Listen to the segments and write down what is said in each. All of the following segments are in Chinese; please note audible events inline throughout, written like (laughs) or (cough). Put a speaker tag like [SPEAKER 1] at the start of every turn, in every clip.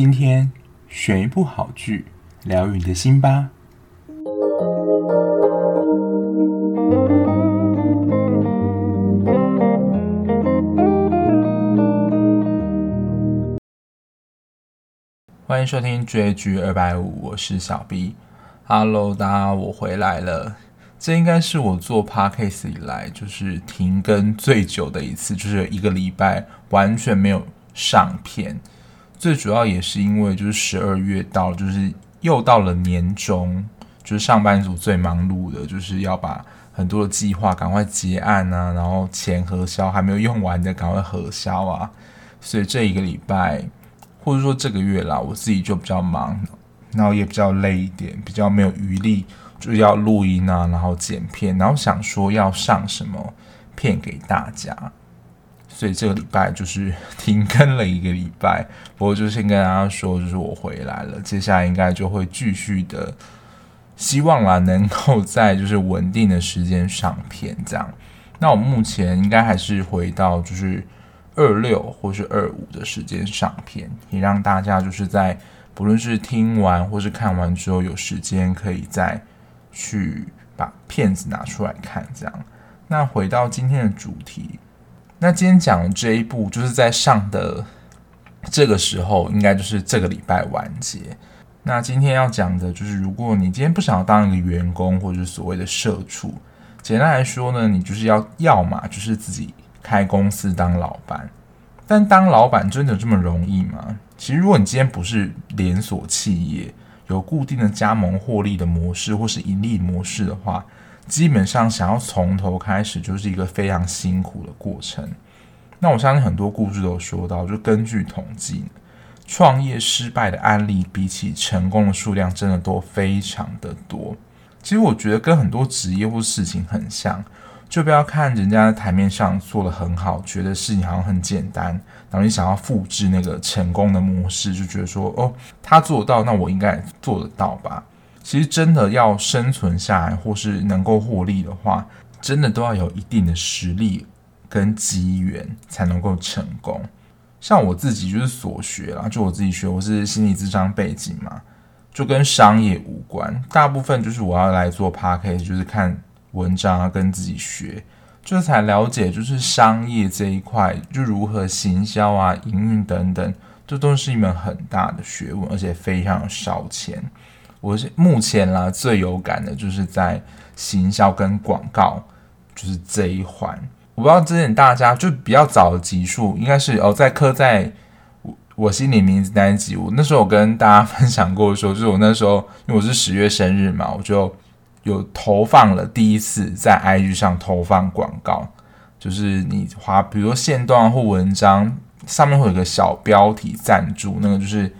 [SPEAKER 1] 今天选一部好剧，疗愈你的心吧。欢迎收听追剧二百五，我是小 B。Hello，大家，我回来了。这应该是我做 Podcast 以来就是停更最久的一次，就是一个礼拜完全没有上片。最主要也是因为就是十二月到，就是又到了年终，就是上班族最忙碌的，就是要把很多的计划赶快结案啊，然后钱核销还没有用完的赶快核销啊。所以这一个礼拜或者说这个月啦，我自己就比较忙，然后也比较累一点，比较没有余力。就要录音啊，然后剪片，然后想说要上什么片给大家，所以这个礼拜就是 (laughs) 停更了一个礼拜。不过就先跟大家说，就是我回来了，接下来应该就会继续的，希望啦能够在就是稳定的时间上片这样。那我目前应该还是回到就是二六或是二五的时间上片，也让大家就是在不论是听完或是看完之后，有时间可以再。去把片子拿出来看，这样。那回到今天的主题，那今天讲的这一部，就是在上的这个时候，应该就是这个礼拜完结。那今天要讲的就是，如果你今天不想要当一个员工，或者是所谓的社畜，简单来说呢，你就是要要么就是自己开公司当老板。但当老板真的这么容易吗？其实，如果你今天不是连锁企业，有固定的加盟获利的模式，或是盈利模式的话，基本上想要从头开始就是一个非常辛苦的过程。那我相信很多故事都说到，就根据统计，创业失败的案例比起成功的数量，真的都非常的多。其实我觉得跟很多职业或事情很像。就不要看人家在台面上做得很好，觉得事情好像很简单，然后你想要复制那个成功的模式，就觉得说哦，他做到，那我应该做得到吧？其实真的要生存下来，或是能够获利的话，真的都要有一定的实力跟机缘才能够成功。像我自己就是所学啦，就我自己学，我是心理智商背景嘛，就跟商业无关，大部分就是我要来做 PARK，就是看。文章啊，跟自己学，就才了解，就是商业这一块，就如何行销啊、营运等等，这都是一门很大的学问，而且非常烧钱。我是目前啦最有感的，就是在行销跟广告，就是这一环。我不知道之前大家就比较早的集数，应该是哦，在刻在我我心里名字那一集，我那时候我跟大家分享过说，就是我那时候因为我是十月生日嘛，我就。有投放了第一次在 IG 上投放广告，就是你滑，比如说线段或文章上面会有个小标题赞助，那个就是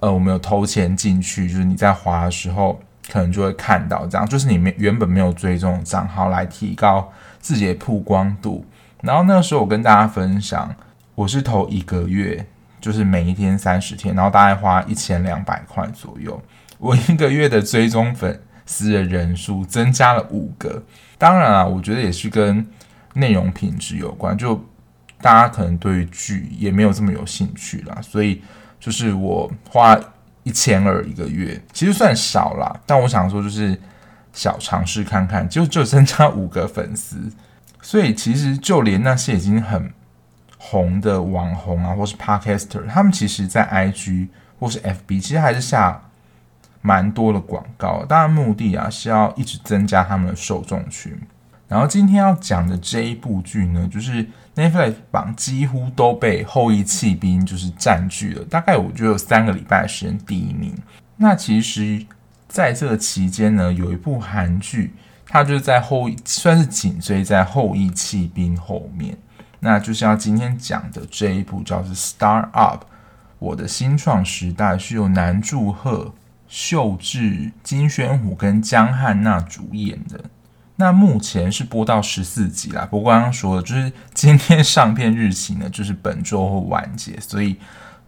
[SPEAKER 1] 呃我们有投钱进去，就是你在滑的时候可能就会看到这样，就是你没原本没有追踪账号来提高自己的曝光度。然后那个时候我跟大家分享，我是投一个月，就是每一天三十天，然后大概花一千两百块左右，我一个月的追踪粉。丝的人数增加了五个，当然啊，我觉得也是跟内容品质有关。就大家可能对剧也没有这么有兴趣啦，所以就是我花一千二一个月，其实算少啦。但我想说，就是小尝试看看，就就增加五个粉丝。所以其实就连那些已经很红的网红啊，或是 Podcaster，他们其实在 IG 或是 FB，其实还是下。蛮多的广告，当然目的啊是要一直增加他们的受众群。然后今天要讲的这一部剧呢，就是 Netflix 榜几乎都被《后翼弃兵》就是占据了，大概我觉得有三个礼拜的时间第一名。那其实在这个期间呢，有一部韩剧，它就是在后算是紧追在《后翼弃兵》后面，那就是要今天讲的这一部叫做《Star Up》，我的新创时代是由南柱赫。秀智、金宣虎跟姜汉娜主演的，那目前是播到十四集啦。不过刚刚说的，就是今天上片日期呢，就是本周会完结，所以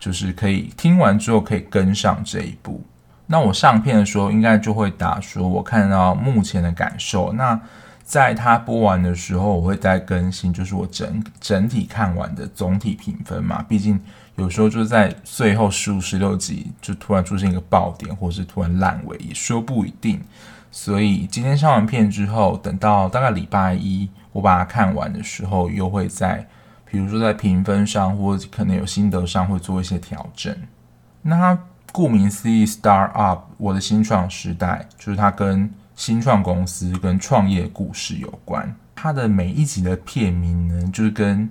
[SPEAKER 1] 就是可以听完之后可以跟上这一部。那我上片的时候，应该就会打说，我看到目前的感受。那在它播完的时候，我会再更新，就是我整整体看完的总体评分嘛。毕竟有时候就在最后十五、十六集就突然出现一个爆点，或是突然烂尾，也说不一定。所以今天上完片之后，等到大概礼拜一我把它看完的时候，又会在，比如说在评分上，或者可能有心得上会做一些调整。那它顾名思义，Start Up，我的新创时代，就是它跟新创公司跟创业故事有关。它的每一集的片名呢，就是跟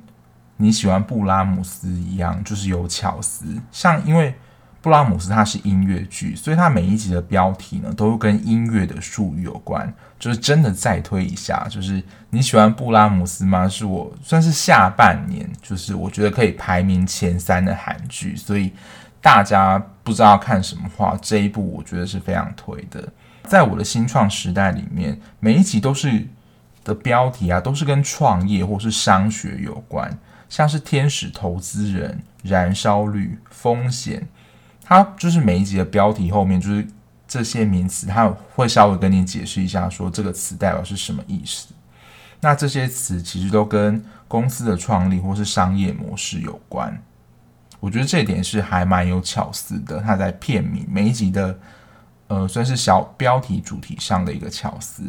[SPEAKER 1] 你喜欢布拉姆斯一样，就是有巧思。像因为布拉姆斯它是音乐剧，所以它每一集的标题呢，都跟音乐的术语有关。就是真的再推一下，就是你喜欢布拉姆斯吗？是我算是下半年，就是我觉得可以排名前三的韩剧。所以大家不知道看什么话，这一部我觉得是非常推的。在我的新创时代里面，每一集都是的标题啊，都是跟创业或是商学有关，像是天使投资人、燃烧率、风险。它就是每一集的标题后面就是这些名词，它会稍微跟你解释一下，说这个词代表是什么意思。那这些词其实都跟公司的创立或是商业模式有关。我觉得这点是还蛮有巧思的。它在片名每一集的呃，算是小标题主题上的一个巧思。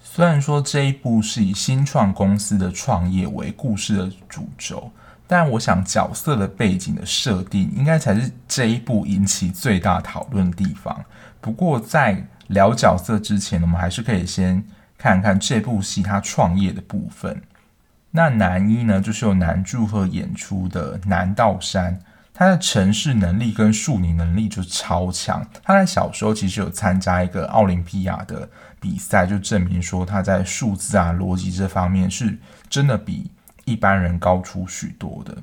[SPEAKER 1] 虽然说这一部是以新创公司的创业为故事的主轴。但我想，角色的背景的设定应该才是这一部引起最大讨论的地方。不过，在聊角色之前，我们还是可以先看看这部戏他创业的部分。那男一呢，就是由南柱赫演出的南道山，他的城市能力跟数理能力就超强。他在小时候其实有参加一个奥林匹亚的比赛，就证明说他在数字啊、逻辑这方面是真的比。一般人高出许多的，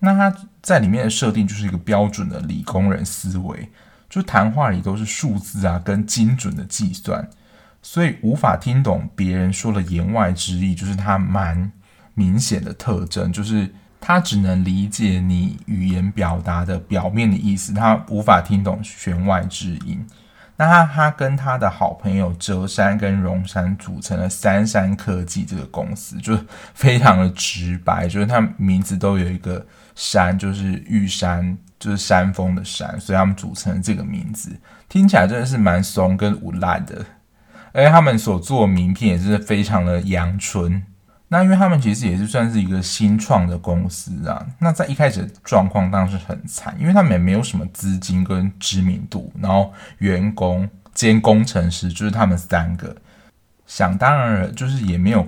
[SPEAKER 1] 那他在里面的设定就是一个标准的理工人思维，就谈话里都是数字啊跟精准的计算，所以无法听懂别人说的言外之意，就是他蛮明显的特征，就是他只能理解你语言表达的表面的意思，他无法听懂弦外之音。那他他跟他的好朋友哲山跟荣山组成了三山科技这个公司，就非常的直白，就是他们名字都有一个山，就是玉山，就是山峰的山，所以他们组成了这个名字，听起来真的是蛮怂跟无赖的，而且他们所做的名片也是非常的阳春。那因为他们其实也是算是一个新创的公司啊，那在一开始的状况当然是很惨，因为他们也没有什么资金跟知名度，然后员工兼工程师就是他们三个，想当然了，就是也没有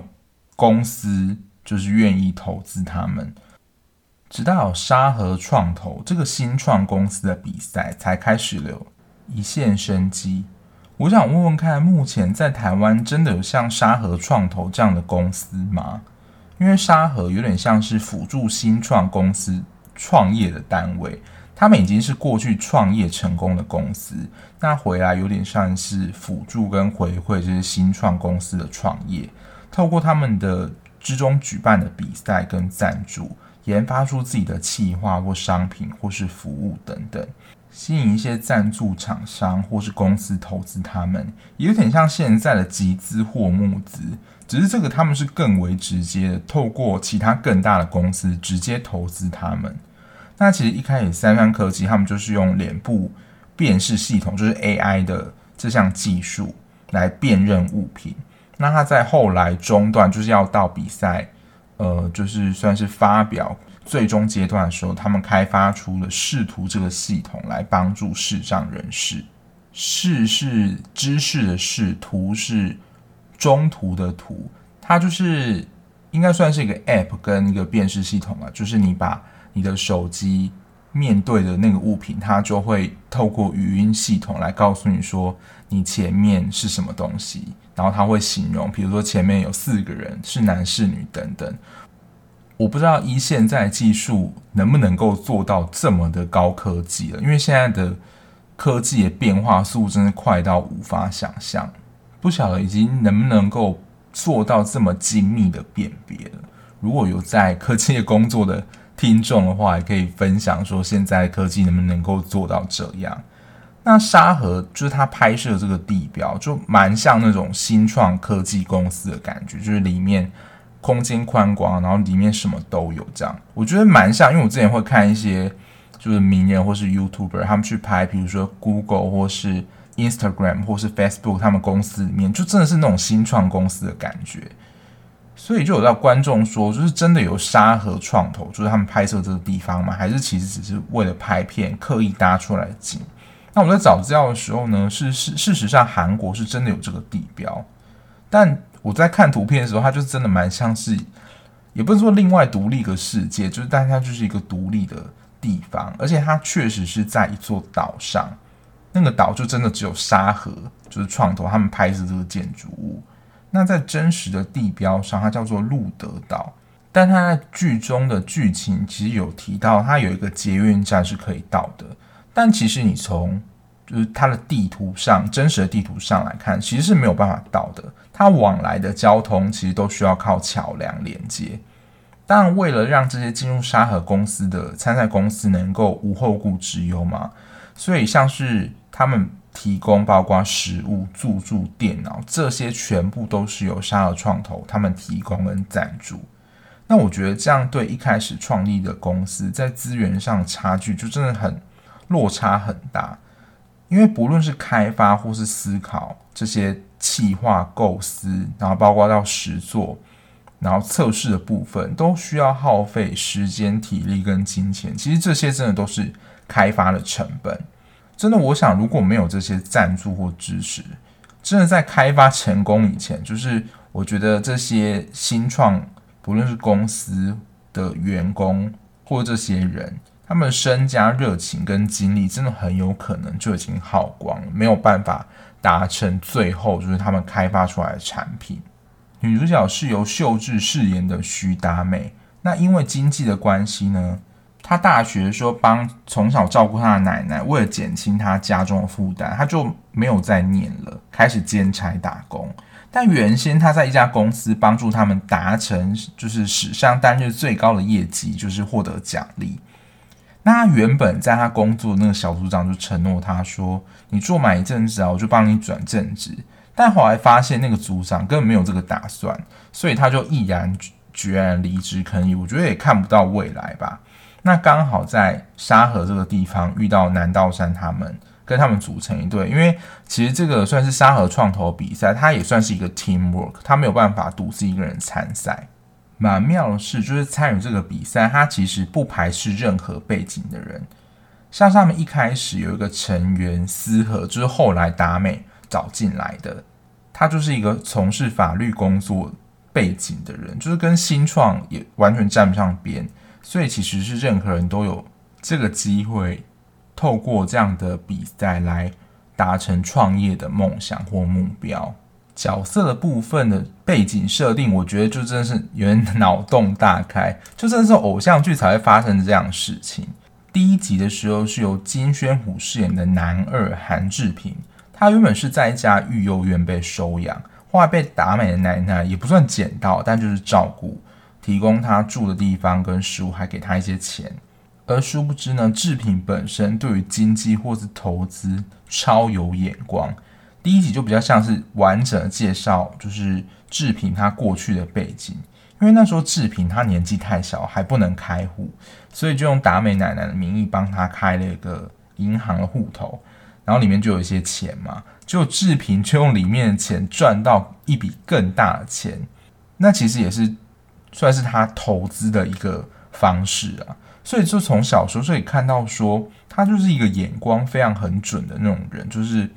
[SPEAKER 1] 公司就是愿意投资他们，直到沙河创投这个新创公司的比赛才开始了一线生机。我想问问看，目前在台湾真的有像沙河创投这样的公司吗？因为沙河有点像是辅助新创公司创业的单位，他们已经是过去创业成功的公司，那回来有点像是辅助跟回馈这些新创公司的创业，透过他们的之中举办的比赛跟赞助，研发出自己的企划或商品或是服务等等。吸引一些赞助厂商或是公司投资他们，也有点像现在的集资或募资，只是这个他们是更为直接的，透过其他更大的公司直接投资他们。那其实一开始三山科技他们就是用脸部辨识系统，就是 AI 的这项技术来辨认物品。那他在后来中段就是要到比赛，呃，就是算是发表。最终阶段的时候，他们开发出了视图这个系统来帮助视障人士。视是知识的视，图是中途的图。它就是应该算是一个 App 跟一个辨识系统啊，就是你把你的手机面对的那个物品，它就会透过语音系统来告诉你说你前面是什么东西，然后它会形容，比如说前面有四个人，是男是女等等。我不知道一现在技术能不能够做到这么的高科技了，因为现在的科技的变化速度真的快到无法想象。不晓得已经能不能够做到这么精密的辨别了。如果有在科技业工作的听众的话，也可以分享说现在科技能不能够做到这样。那沙盒就是他拍摄这个地标，就蛮像那种新创科技公司的感觉，就是里面。空间宽广，然后里面什么都有，这样我觉得蛮像。因为我之前会看一些就是名人或是 YouTuber，他们去拍，比如说 Google 或是 Instagram 或是 Facebook，他们公司里面就真的是那种新创公司的感觉。所以就有到观众说，就是真的有沙河创投，就是他们拍摄这个地方吗？还是其实只是为了拍片刻意搭出来的景？那我在找资料的时候呢，是是事实上韩国是真的有这个地标，但我在看图片的时候，它就真的蛮像是，也不是说另外独立一个世界，就是但它就是一个独立的地方，而且它确实是在一座岛上，那个岛就真的只有沙河，就是创投他们拍摄这个建筑物。那在真实的地标上，它叫做路德岛，但它在剧中的剧情其实有提到，它有一个捷运站是可以到的。但其实你从就是它的地图上，真实的地图上来看，其实是没有办法到的。它往来的交通其实都需要靠桥梁连接。当然，为了让这些进入沙河公司的参赛公司能够无后顾之忧嘛，所以像是他们。提供包括食物、住宿、电脑这些，全部都是由沙河创投他们提供跟赞助。那我觉得这样对一开始创立的公司在资源上差距就真的很落差很大，因为不论是开发或是思考这些企划构思，然后包括到实作，然后测试的部分，都需要耗费时间、体力跟金钱。其实这些真的都是开发的成本。真的，我想如果没有这些赞助或支持，真的在开发成功以前，就是我觉得这些新创，不论是公司的员工或这些人，他们的身家、热情跟精力，真的很有可能就已经耗光了，没有办法达成最后就是他们开发出来的产品。女主角是由秀智饰演的徐达美，那因为经济的关系呢，她大学的时候帮从小照顾她的奶奶，为了减轻她家中的负担，她就没有再念了，开始兼差打工。但原先他在一家公司帮助他们达成就是史上单日最高的业绩，就是获得奖励。那他原本在他工作的那个小组长就承诺他说：“你做满一阵子啊，我就帮你转正职。”但后来发现那个组长根本没有这个打算，所以他就毅然决然离职，可能我觉得也看不到未来吧。那刚好在沙河这个地方遇到南道山他们，跟他们组成一队。因为其实这个算是沙河创投比赛，它也算是一个 teamwork，他没有办法独自一个人参赛。蛮妙的是，就是参与这个比赛，他其实不排斥任何背景的人。像他们一开始有一个成员思和，就是后来达美找进来的，他就是一个从事法律工作背景的人，就是跟新创也完全沾不上边。所以其实是任何人都有这个机会，透过这样的比赛来达成创业的梦想或目标。角色的部分的背景设定，我觉得就真的是有点脑洞大开，就真的是偶像剧才会发生这样的事情。第一集的时候是由金宣虎饰演的男二韩志平，他原本是在一家育幼院被收养，后来被达美的奶奶也不算捡到，但就是照顾。提供他住的地方跟食物，还给他一些钱。而殊不知呢，志平本身对于经济或是投资超有眼光。第一集就比较像是完整的介绍，就是志平他过去的背景。因为那时候志平他年纪太小，还不能开户，所以就用达美奶奶的名义帮他开了一个银行的户头，然后里面就有一些钱嘛。就志平却用里面的钱赚到一笔更大的钱，那其实也是。算是他投资的一个方式啊，所以就从小时候就可以看到说，他就是一个眼光非常很准的那种人，就是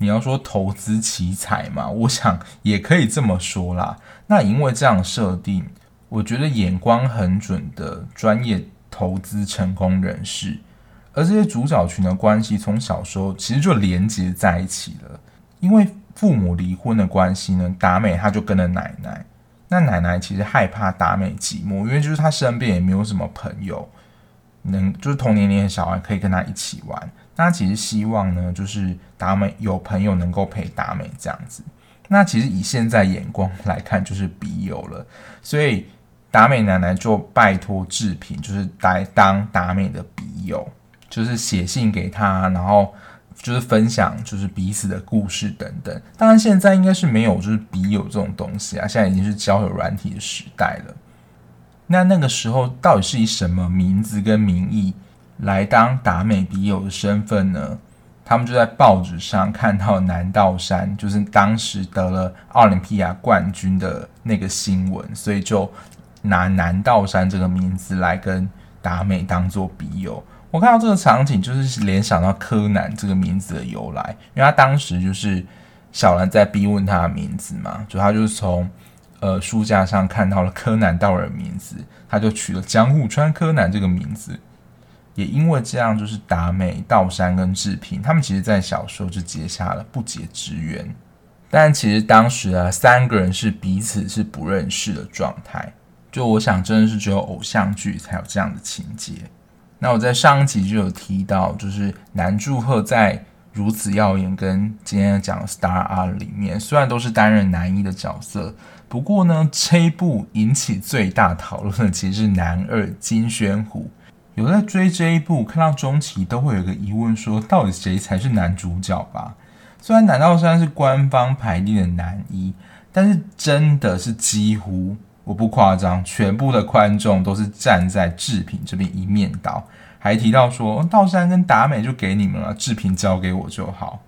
[SPEAKER 1] 你要说投资奇才嘛，我想也可以这么说啦。那因为这样设定，我觉得眼光很准的专业投资成功人士，而这些主角群的关系从小时候其实就连接在一起了，因为父母离婚的关系呢，达美他就跟了奶奶。那奶奶其实害怕达美寂寞，因为就是他身边也没有什么朋友，能就是同年龄的小孩可以跟他一起玩。那其实希望呢，就是达美有朋友能够陪达美这样子。那其实以现在眼光 (laughs) 来看，就是笔友了。所以达美奶奶就拜托志平，就是来当达美的笔友，就是写信给他，然后。就是分享，就是彼此的故事等等。当然，现在应该是没有就是笔友这种东西啊，现在已经是交友软体的时代了。那那个时候到底是以什么名字跟名义来当达美笔友的身份呢，他们就在报纸上看到南道山，就是当时得了奥林匹亚冠军的那个新闻，所以就拿南道山这个名字来跟达美当做笔友。我看到这个场景，就是联想到柯南这个名字的由来，因为他当时就是小兰在逼问他的名字嘛，就他就是从呃书架上看到了柯南道尔的名字，他就取了江户川柯南这个名字。也因为这样，就是达美、道山跟志平，他们其实在小时候就结下了不解之缘。但其实当时啊，三个人是彼此是不认识的状态。就我想，真的是只有偶像剧才有这样的情节。那我在上一集就有提到，就是南柱赫在如此耀眼跟今天讲的 Star R 里面，虽然都是担任男一的角色，不过呢，这一部引起最大讨论的其实是男二金宣虎。有在追这一部，看到中期都会有个疑问说，到底谁才是男主角吧？虽然南道山是官方排定的男一，但是真的是几乎我不夸张，全部的观众都是站在志平这边一面倒，还提到说道山跟达美就给你们了，志平交给我就好。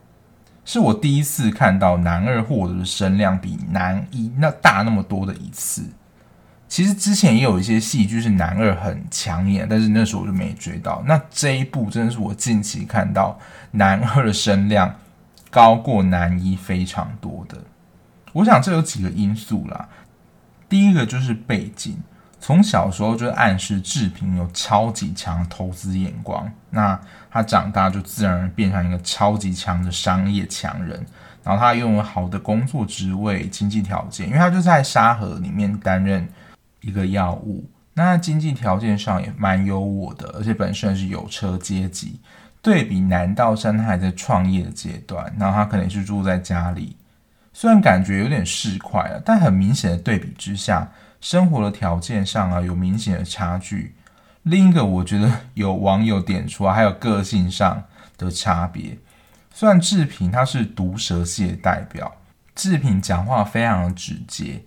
[SPEAKER 1] 是我第一次看到男二获得的声量比男一那大那么多的一次。其实之前也有一些戏剧是男二很抢眼，但是那时候我就没追到。那这一部真的是我近期看到男二的声量高过男一非常多的。我想这有几个因素啦。第一个就是背景，从小时候就暗示志平有超级强投资眼光，那他长大就自然而然变成一个超级强的商业强人。然后他拥有好的工作职位、经济条件，因为他就在沙河里面担任。一个药物，那经济条件上也蛮优渥的，而且本身是有车阶级。对比南道山，他还在创业的阶段，然后他可能是住在家里，虽然感觉有点市侩了，但很明显的对比之下，生活的条件上啊有明显的差距。另一个我觉得有网友点出来，还有个性上的差别。虽然志平他是毒舌系的代表，志平讲话非常的直接。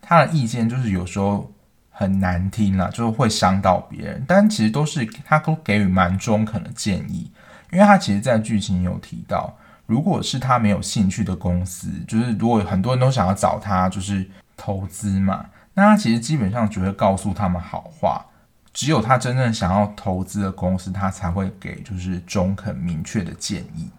[SPEAKER 1] 他的意见就是有时候很难听啦，就是会伤到别人，但其实都是他都给予蛮中肯的建议，因为他其实，在剧情有提到，如果是他没有兴趣的公司，就是如果很多人都想要找他，就是投资嘛，那他其实基本上只会告诉他们好话，只有他真正想要投资的公司，他才会给就是中肯明确的建议。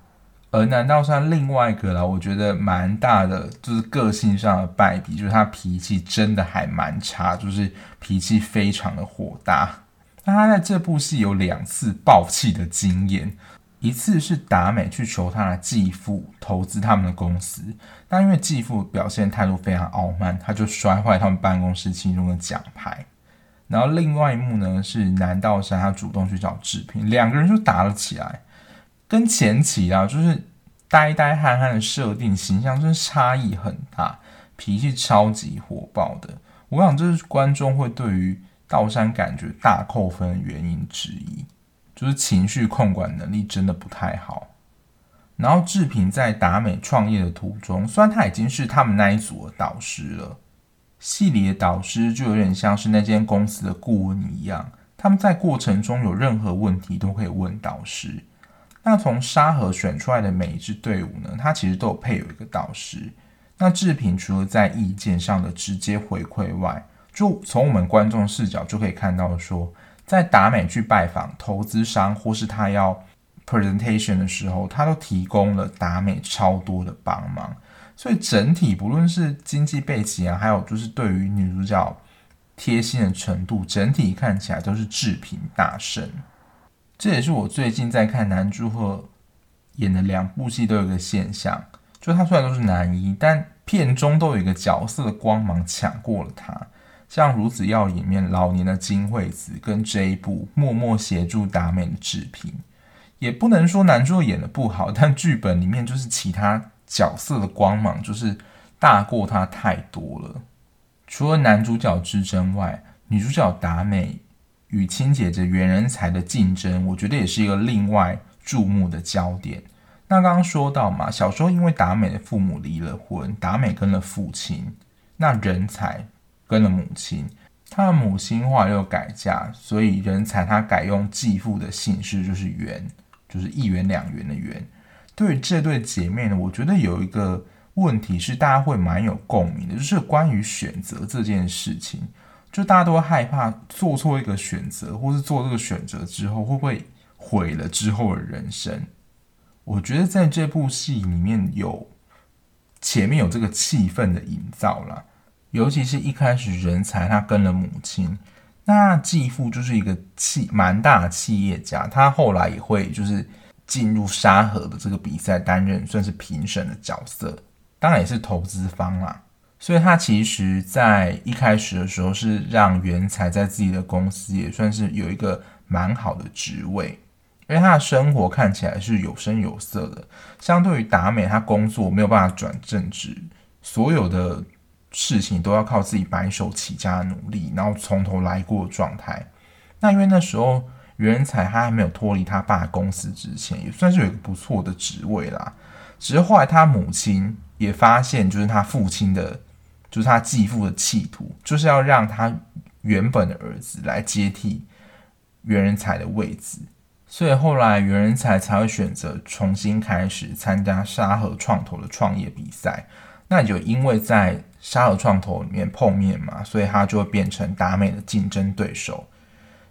[SPEAKER 1] 而南道山另外一个啦，我觉得蛮大的，就是个性上的败笔，就是他脾气真的还蛮差，就是脾气非常的火大。那他在这部戏有两次爆气的经验，一次是达美去求他的继父投资他们的公司，但因为继父表现态度非常傲慢，他就摔坏他们办公室其中的奖牌。然后另外一幕呢，是南道山他主动去找志平，两个人就打了起来。跟前期啊，就是呆呆憨憨的设定形象，真的差异很大，脾气超级火爆的。我想这是观众会对于道山感觉大扣分的原因之一，就是情绪控管能力真的不太好。然后志平在达美创业的途中，虽然他已经是他们那一组的导师了，戏里的导师就有点像是那间公司的顾问一样，他们在过程中有任何问题都可以问导师。那从沙河选出来的每一支队伍呢，它其实都有配有一个导师。那志平除了在意见上的直接回馈外，就从我们观众视角就可以看到说，在达美去拜访投资商或是他要 presentation 的时候，他都提供了达美超多的帮忙。所以整体不论是经济背景啊，还有就是对于女主角贴心的程度，整体看起来都是志平大胜。这也是我最近在看南柱赫演的两部戏都有一个现象，就他虽然都是男一，但片中都有一个角色的光芒抢过了他。像《如此耀眼》里面老年的金惠子，跟这一部默默协助达美的志平，也不能说男主演的不好，但剧本里面就是其他角色的光芒就是大过他太多了。除了男主角之争外，女主角达美。与亲姐姐袁人才的竞争，我觉得也是一个另外注目的焦点。那刚刚说到嘛，小时候因为达美的父母离了婚，达美跟了父亲，那人才跟了母亲。他的母亲后来又改嫁，所以人才他改用继父的姓氏，就是元，就是一元两元的元。对于这对姐妹呢，我觉得有一个问题是大家会蛮有共鸣的，就是关于选择这件事情，就大家都会害怕做错一个选择，或是做这个选择之后会不会毁了之后的人生。我觉得在这部戏里面有前面有这个气氛的营造啦。尤其是一开始人才他跟了母亲，那继父就是一个企蛮大的企业家，他后来也会就是进入沙河的这个比赛担任算是评审的角色，当然也是投资方啦。所以他其实在一开始的时候是让元才在自己的公司也算是有一个蛮好的职位，因为他的生活看起来是有声有色的。相对于达美，他工作没有办法转正职，所有的。事情都要靠自己白手起家的努力，然后从头来过状态。那因为那时候袁才他还没有脱离他爸公司之前，也算是有一个不错的职位啦。只是后来他母亲也发现，就是他父亲的，就是他继父的企图，就是要让他原本的儿子来接替袁仁才的位置。所以后来袁仁才才会选择重新开始参加沙河创投的创业比赛。那也就因为在沙河创投里面碰面嘛，所以他就会变成达美的竞争对手。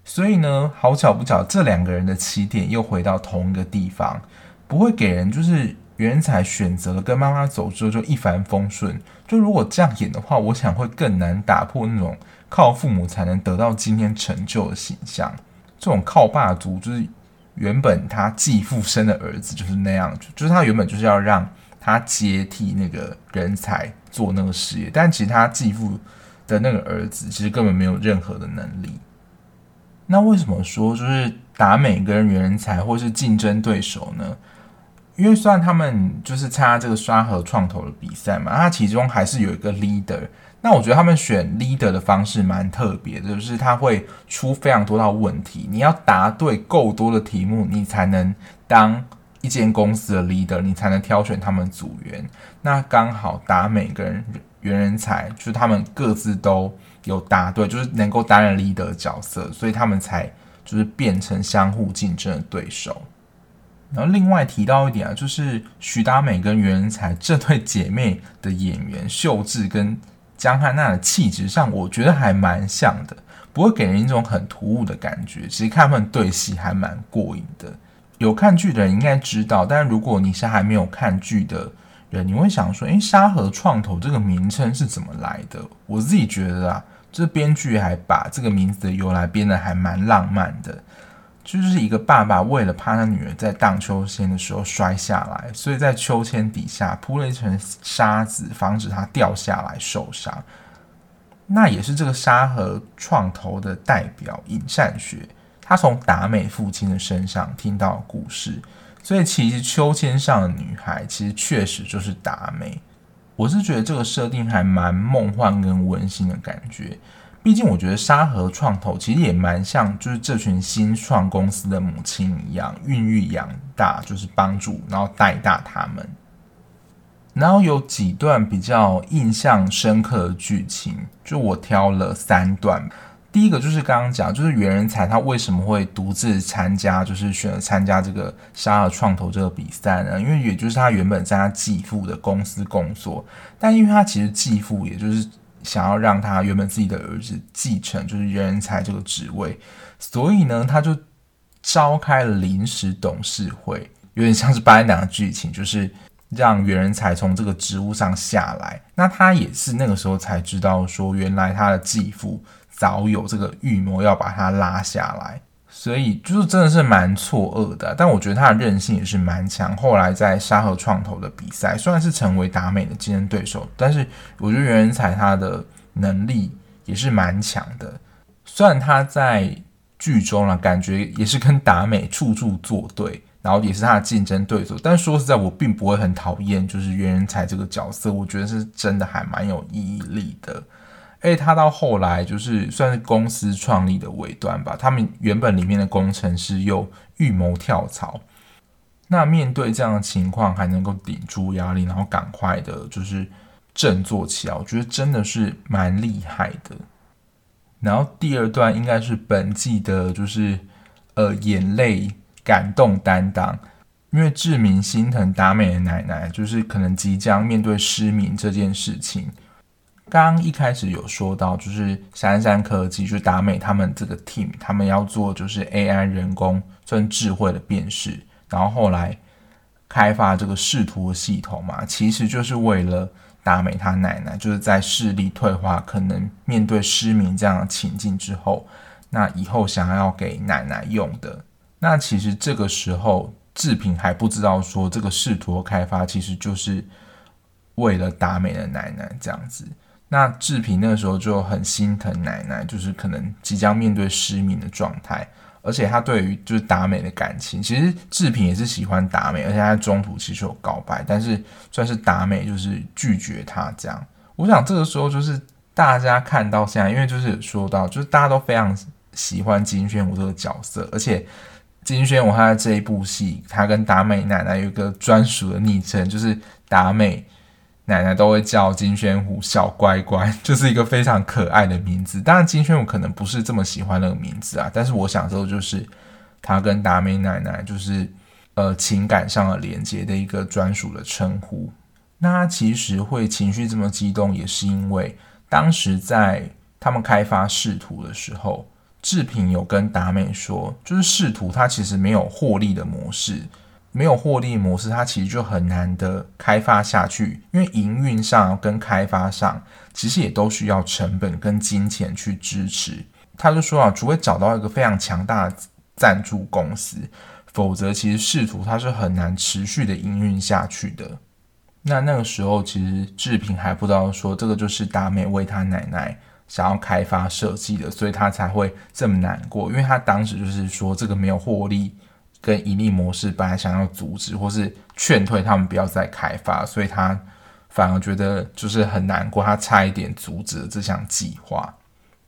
[SPEAKER 1] 所以呢，好巧不巧，这两个人的起点又回到同一个地方，不会给人就是元才选择了跟妈妈走之后就一帆风顺。就如果这样演的话，我想会更难打破那种靠父母才能得到今天成就的形象。这种靠爸族就是原本他继父生的儿子就是那样，就是他原本就是要让。他接替那个人才做那个事业，但其实他继父的那个儿子其实根本没有任何的能力。那为什么说就是达美跟袁人才或是竞争对手呢？因为虽然他们就是参加这个刷盒创投的比赛嘛，他其中还是有一个 leader。那我觉得他们选 leader 的方式蛮特别的，就是他会出非常多道问题，你要答对够多的题目，你才能当。一间公司的 leader，你才能挑选他们组员。那刚好答每个人原人才，就是他们各自都有答对，就是能够担任 leader 的角色，所以他们才就是变成相互竞争的对手。然后另外提到一点啊，就是徐达美跟袁人才这对姐妹的演员秀智跟江汉娜的气质上，我觉得还蛮像的，不会给人一种很突兀的感觉。其实看他们对戏还蛮过瘾的。有看剧的人应该知道，但如果你是还没有看剧的人，你会想说：“诶，沙河创投这个名称是怎么来的？”我自己觉得啊，这编剧还把这个名字的由来编得还蛮浪漫的，就是一个爸爸为了怕他女儿在荡秋千的时候摔下来，所以在秋千底下铺了一层沙子，防止她掉下来受伤。那也是这个沙盒创投的代表尹善学。他从达美父亲的身上听到故事，所以其实秋千上的女孩其实确实就是达美。我是觉得这个设定还蛮梦幻跟温馨的感觉。毕竟我觉得沙河创投其实也蛮像，就是这群新创公司的母亲一样，孕育养大，就是帮助然后带大他们。然后有几段比较印象深刻的剧情，就我挑了三段。第一个就是刚刚讲，就是袁人才他为什么会独自参加，就是选择参加这个沙河创投这个比赛呢？因为也就是他原本在他继父的公司工作，但因为他其实继父也就是想要让他原本自己的儿子继承就是袁仁才这个职位，所以呢，他就召开了临时董事会，有点像是白娘的剧情，就是让袁仁才从这个职务上下来。那他也是那个时候才知道说，原来他的继父。早有这个预谋要把他拉下来，所以就是真的是蛮错愕的。但我觉得他的韧性也是蛮强。后来在沙河创投的比赛，虽然是成为达美的竞争对手，但是我觉得袁仁才他的能力也是蛮强的。虽然他在剧中呢，感觉也是跟达美处处作对，然后也是他的竞争对手，但说实在，我并不会很讨厌就是袁仁才这个角色，我觉得是真的还蛮有意义力的。哎，他到后来就是算是公司创立的尾端吧。他们原本里面的工程师又预谋跳槽，那面对这样的情况还能够顶住压力，然后赶快的就是振作起来，我觉得真的是蛮厉害的。然后第二段应该是本季的，就是呃眼泪感动担当，因为志明心疼达美的奶奶，就是可能即将面对失明这件事情。刚一开始有说到，就是三三科技，就是达美他们这个 team，他们要做就是 AI 人工算智慧的辨识，然后后来开发这个视图系统嘛，其实就是为了。达美他奶奶就是在视力退化，可能面对失明这样的情境之后，那以后想要给奶奶用的。那其实这个时候制品还不知道说这个视图的开发其实就是为了达美的奶奶这样子。那志平那个时候就很心疼奶奶，就是可能即将面对失明的状态。而且他对于就是达美的感情，其实志平也是喜欢达美，而且他中途其实有告白，但是算是达美就是拒绝他这样。我想这个时候就是大家看到现在，因为就是说到就是大家都非常喜欢金宣武这个角色，而且金宣武他在这一部戏，他跟达美奶奶有一个专属的昵称，就是达美。奶奶都会叫金宣虎小乖乖，(laughs) 就是一个非常可爱的名字。当然，金宣虎可能不是这么喜欢那个名字啊，但是我想说，就是他跟达美奶奶就是呃情感上的连接的一个专属的称呼。那他其实会情绪这么激动，也是因为当时在他们开发视图的时候，志平有跟达美说，就是视图它其实没有获利的模式。没有获利模式，它其实就很难的开发下去，因为营运上跟开发上其实也都需要成本跟金钱去支持。他就说啊，除非找到一个非常强大的赞助公司，否则其实视图它是很难持续的营运下去的。那那个时候，其实志平还不知道说这个就是达美为他奶奶想要开发设计的，所以他才会这么难过，因为他当时就是说这个没有获利。跟盈利模式本来想要阻止或是劝退他们不要再开发，所以他反而觉得就是很难过，他差一点阻止了这项计划。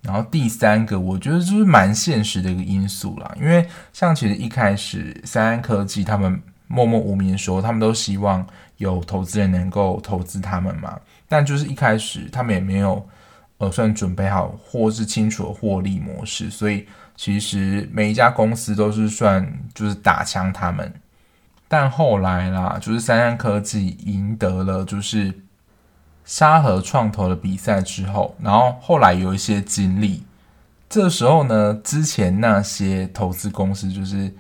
[SPEAKER 1] 然后第三个，我觉得就是蛮现实的一个因素啦，因为像其实一开始三安科技他们默默无名的时候，他们都希望有投资人能够投资他们嘛，但就是一开始他们也没有呃算准备好或是清楚的获利模式，所以。其实每一家公司都是算就是打枪他们，但后来啦，就是三安科技赢得了就是沙盒创投的比赛之后，然后后来有一些经历，这时候呢，之前那些投资公司就是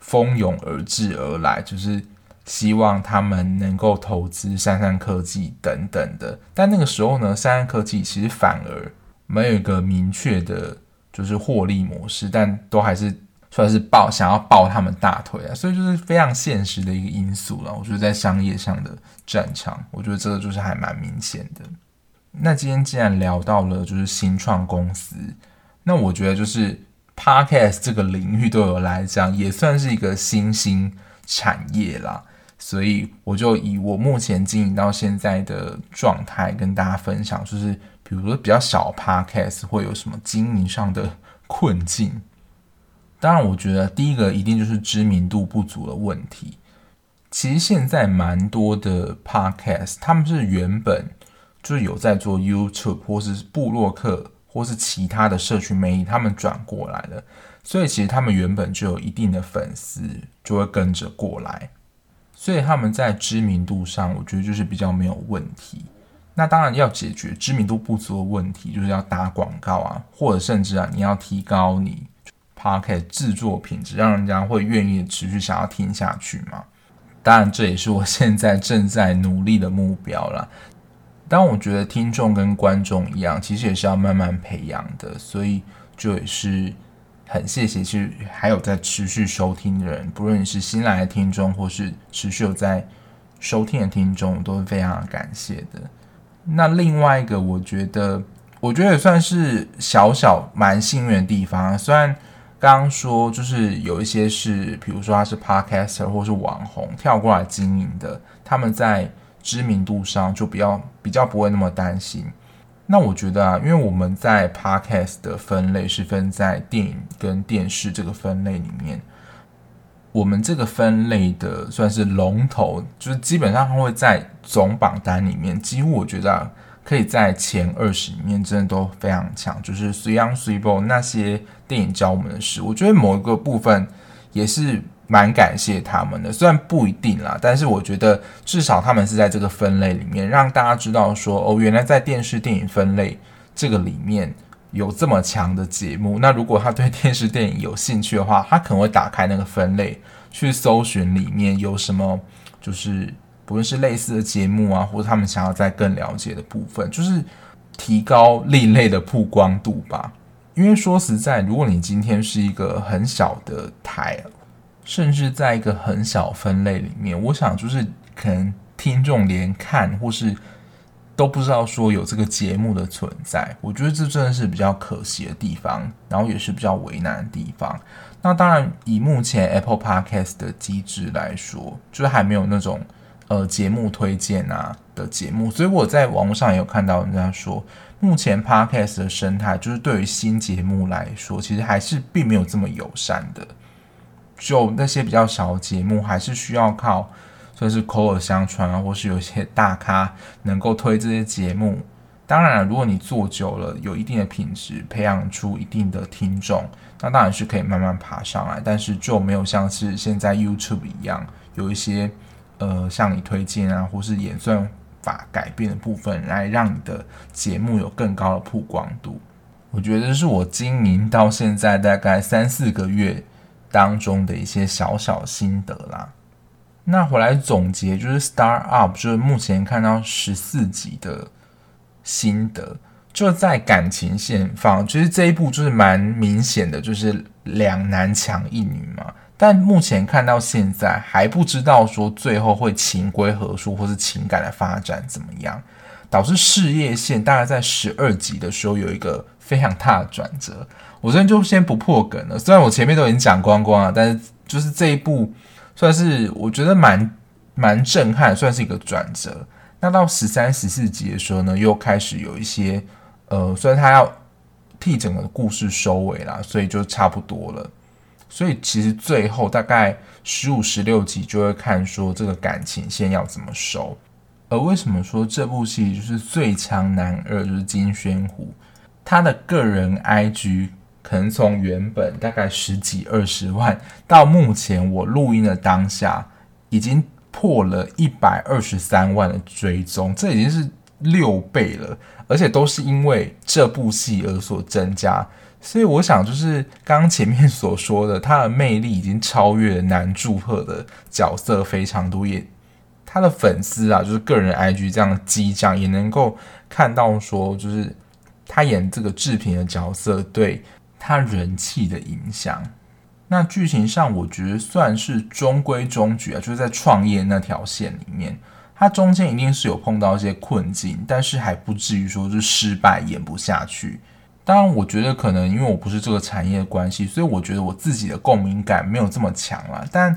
[SPEAKER 1] 蜂拥而至而来，就是希望他们能够投资三安科技等等的，但那个时候呢，三安科技其实反而没有一个明确的。就是获利模式，但都还是算是抱想要抱他们大腿啊，所以就是非常现实的一个因素了。我觉得在商业上的战场，我觉得这个就是还蛮明显的。那今天既然聊到了就是新创公司，那我觉得就是 Podcast 这个领域对我来讲也算是一个新兴产业啦。所以我就以我目前经营到现在的状态跟大家分享，就是。比如说比较小 podcast 会有什么经营上的困境？当然，我觉得第一个一定就是知名度不足的问题。其实现在蛮多的 podcast，他们是原本就是有在做 YouTube 或是部落客或是其他的社群媒体，他们转过来的，所以其实他们原本就有一定的粉丝，就会跟着过来，所以他们在知名度上，我觉得就是比较没有问题。那当然要解决知名度不足的问题，就是要打广告啊，或者甚至啊，你要提高你 podcast 制作品质，让人家会愿意持续想要听下去嘛。当然，这也是我现在正在努力的目标啦。但我觉得听众跟观众一样，其实也是要慢慢培养的，所以就也是很谢谢，其实还有在持续收听的人，不论你是新来的听众，或是持续有在收听的听众，都是非常感谢的。那另外一个，我觉得，我觉得也算是小小蛮幸运的地方。虽然刚刚说，就是有一些是，比如说他是 podcaster 或是网红跳过来经营的，他们在知名度上就比较比较不会那么担心。那我觉得啊，因为我们在 podcast 的分类是分在电影跟电视这个分类里面。我们这个分类的算是龙头，就是基本上会在总榜单里面，几乎我觉得、啊、可以在前二十里面真的都非常强，就是《水漾水波》那些电影教我们的事，我觉得某一个部分也是蛮感谢他们的，虽然不一定啦，但是我觉得至少他们是在这个分类里面让大家知道说，哦，原来在电视电影分类这个里面有这么强的节目。那如果他对电视电影有兴趣的话，他可能会打开那个分类去搜寻里面有什么，就是。不论是类似的节目啊，或者他们想要再更了解的部分，就是提高另类的曝光度吧。因为说实在，如果你今天是一个很小的台，甚至在一个很小分类里面，我想就是可能听众连看或是都不知道说有这个节目的存在。我觉得这真的是比较可惜的地方，然后也是比较为难的地方。那当然，以目前 Apple Podcast 的机制来说，就是还没有那种。呃，节目推荐啊的节目，所以我在网络上也有看到人家说，目前 Podcast 的生态就是对于新节目来说，其实还是并没有这么友善的。就那些比较小的节目，还是需要靠算是口耳相传啊，或是有些大咖能够推这些节目。当然了，如果你做久了，有一定的品质，培养出一定的听众，那当然是可以慢慢爬上来。但是就没有像是现在 YouTube 一样，有一些。呃，向你推荐啊，或是演算法改变的部分，来让你的节目有更高的曝光度。我觉得是我经营到现在大概三四个月当中的一些小小心得啦。那回来总结，就是 Start Up，就是目前看到十四集的心得，就在感情线方，其实这一部就是蛮明显的，就是两男强一女嘛。但目前看到现在还不知道说最后会情归何处，或是情感的发展怎么样，导致事业线大概在十二集的时候有一个非常大的转折。我这就先不破梗了，虽然我前面都已经讲光光了，但是就是这一部算是我觉得蛮蛮震撼，算是一个转折。那到十三、十四集的时候呢，又开始有一些呃，虽然他要替整个故事收尾啦，所以就差不多了。所以其实最后大概十五、十六集就会看说这个感情线要怎么收。而为什么说这部戏就是最强男二就是金宣虎？他的个人 IG 可能从原本大概十几二十万，到目前我录音的当下已经破了一百二十三万的追踪，这已经是六倍了，而且都是因为这部戏而所增加。所以我想，就是刚刚前面所说的，他的魅力已经超越了南柱赫的角色非常多，也他的粉丝啊，就是个人 IG 这样激涨，也能够看到说，就是他演这个制品的角色对他人气的影响。那剧情上，我觉得算是中规中矩啊，就是在创业那条线里面，他中间一定是有碰到一些困境，但是还不至于说是失败演不下去。当然，我觉得可能因为我不是这个产业的关系，所以我觉得我自己的共鸣感没有这么强了。但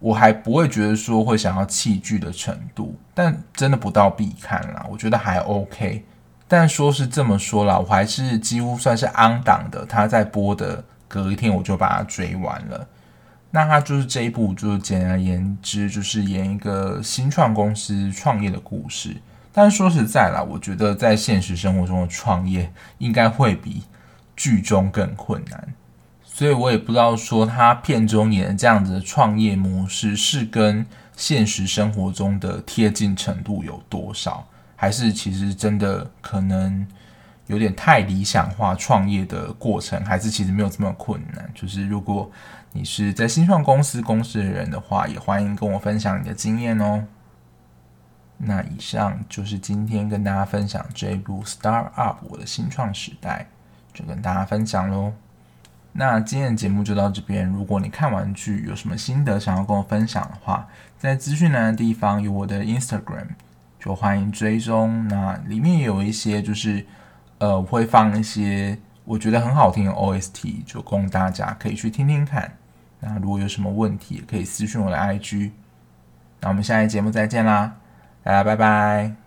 [SPEAKER 1] 我还不会觉得说会想要弃剧的程度，但真的不到必看啦。我觉得还 OK。但说是这么说啦，我还是几乎算是 on 档的。他在播的隔一天我就把它追完了。那他就是这一部，就是简而言之，就是演一个新创公司创业的故事。但说实在啦，我觉得在现实生活中的创业应该会比剧中更困难，所以我也不知道说他片中演的这样子的创业模式是跟现实生活中的贴近程度有多少，还是其实真的可能有点太理想化创业的过程，还是其实没有这么困难。就是如果你是在新创公司公司的人的话，也欢迎跟我分享你的经验哦。那以上就是今天跟大家分享这一部《Star Up 我的新创时代》，就跟大家分享喽。那今天的节目就到这边。如果你看完剧有什么心得想要跟我分享的话，在资讯栏的地方有我的 Instagram，就欢迎追踪。那里面有一些就是呃，我会放一些我觉得很好听的 OST，就供大家可以去听听看。那如果有什么问题，也可以私信我的 IG。那我们下一节目再见啦！大家拜拜。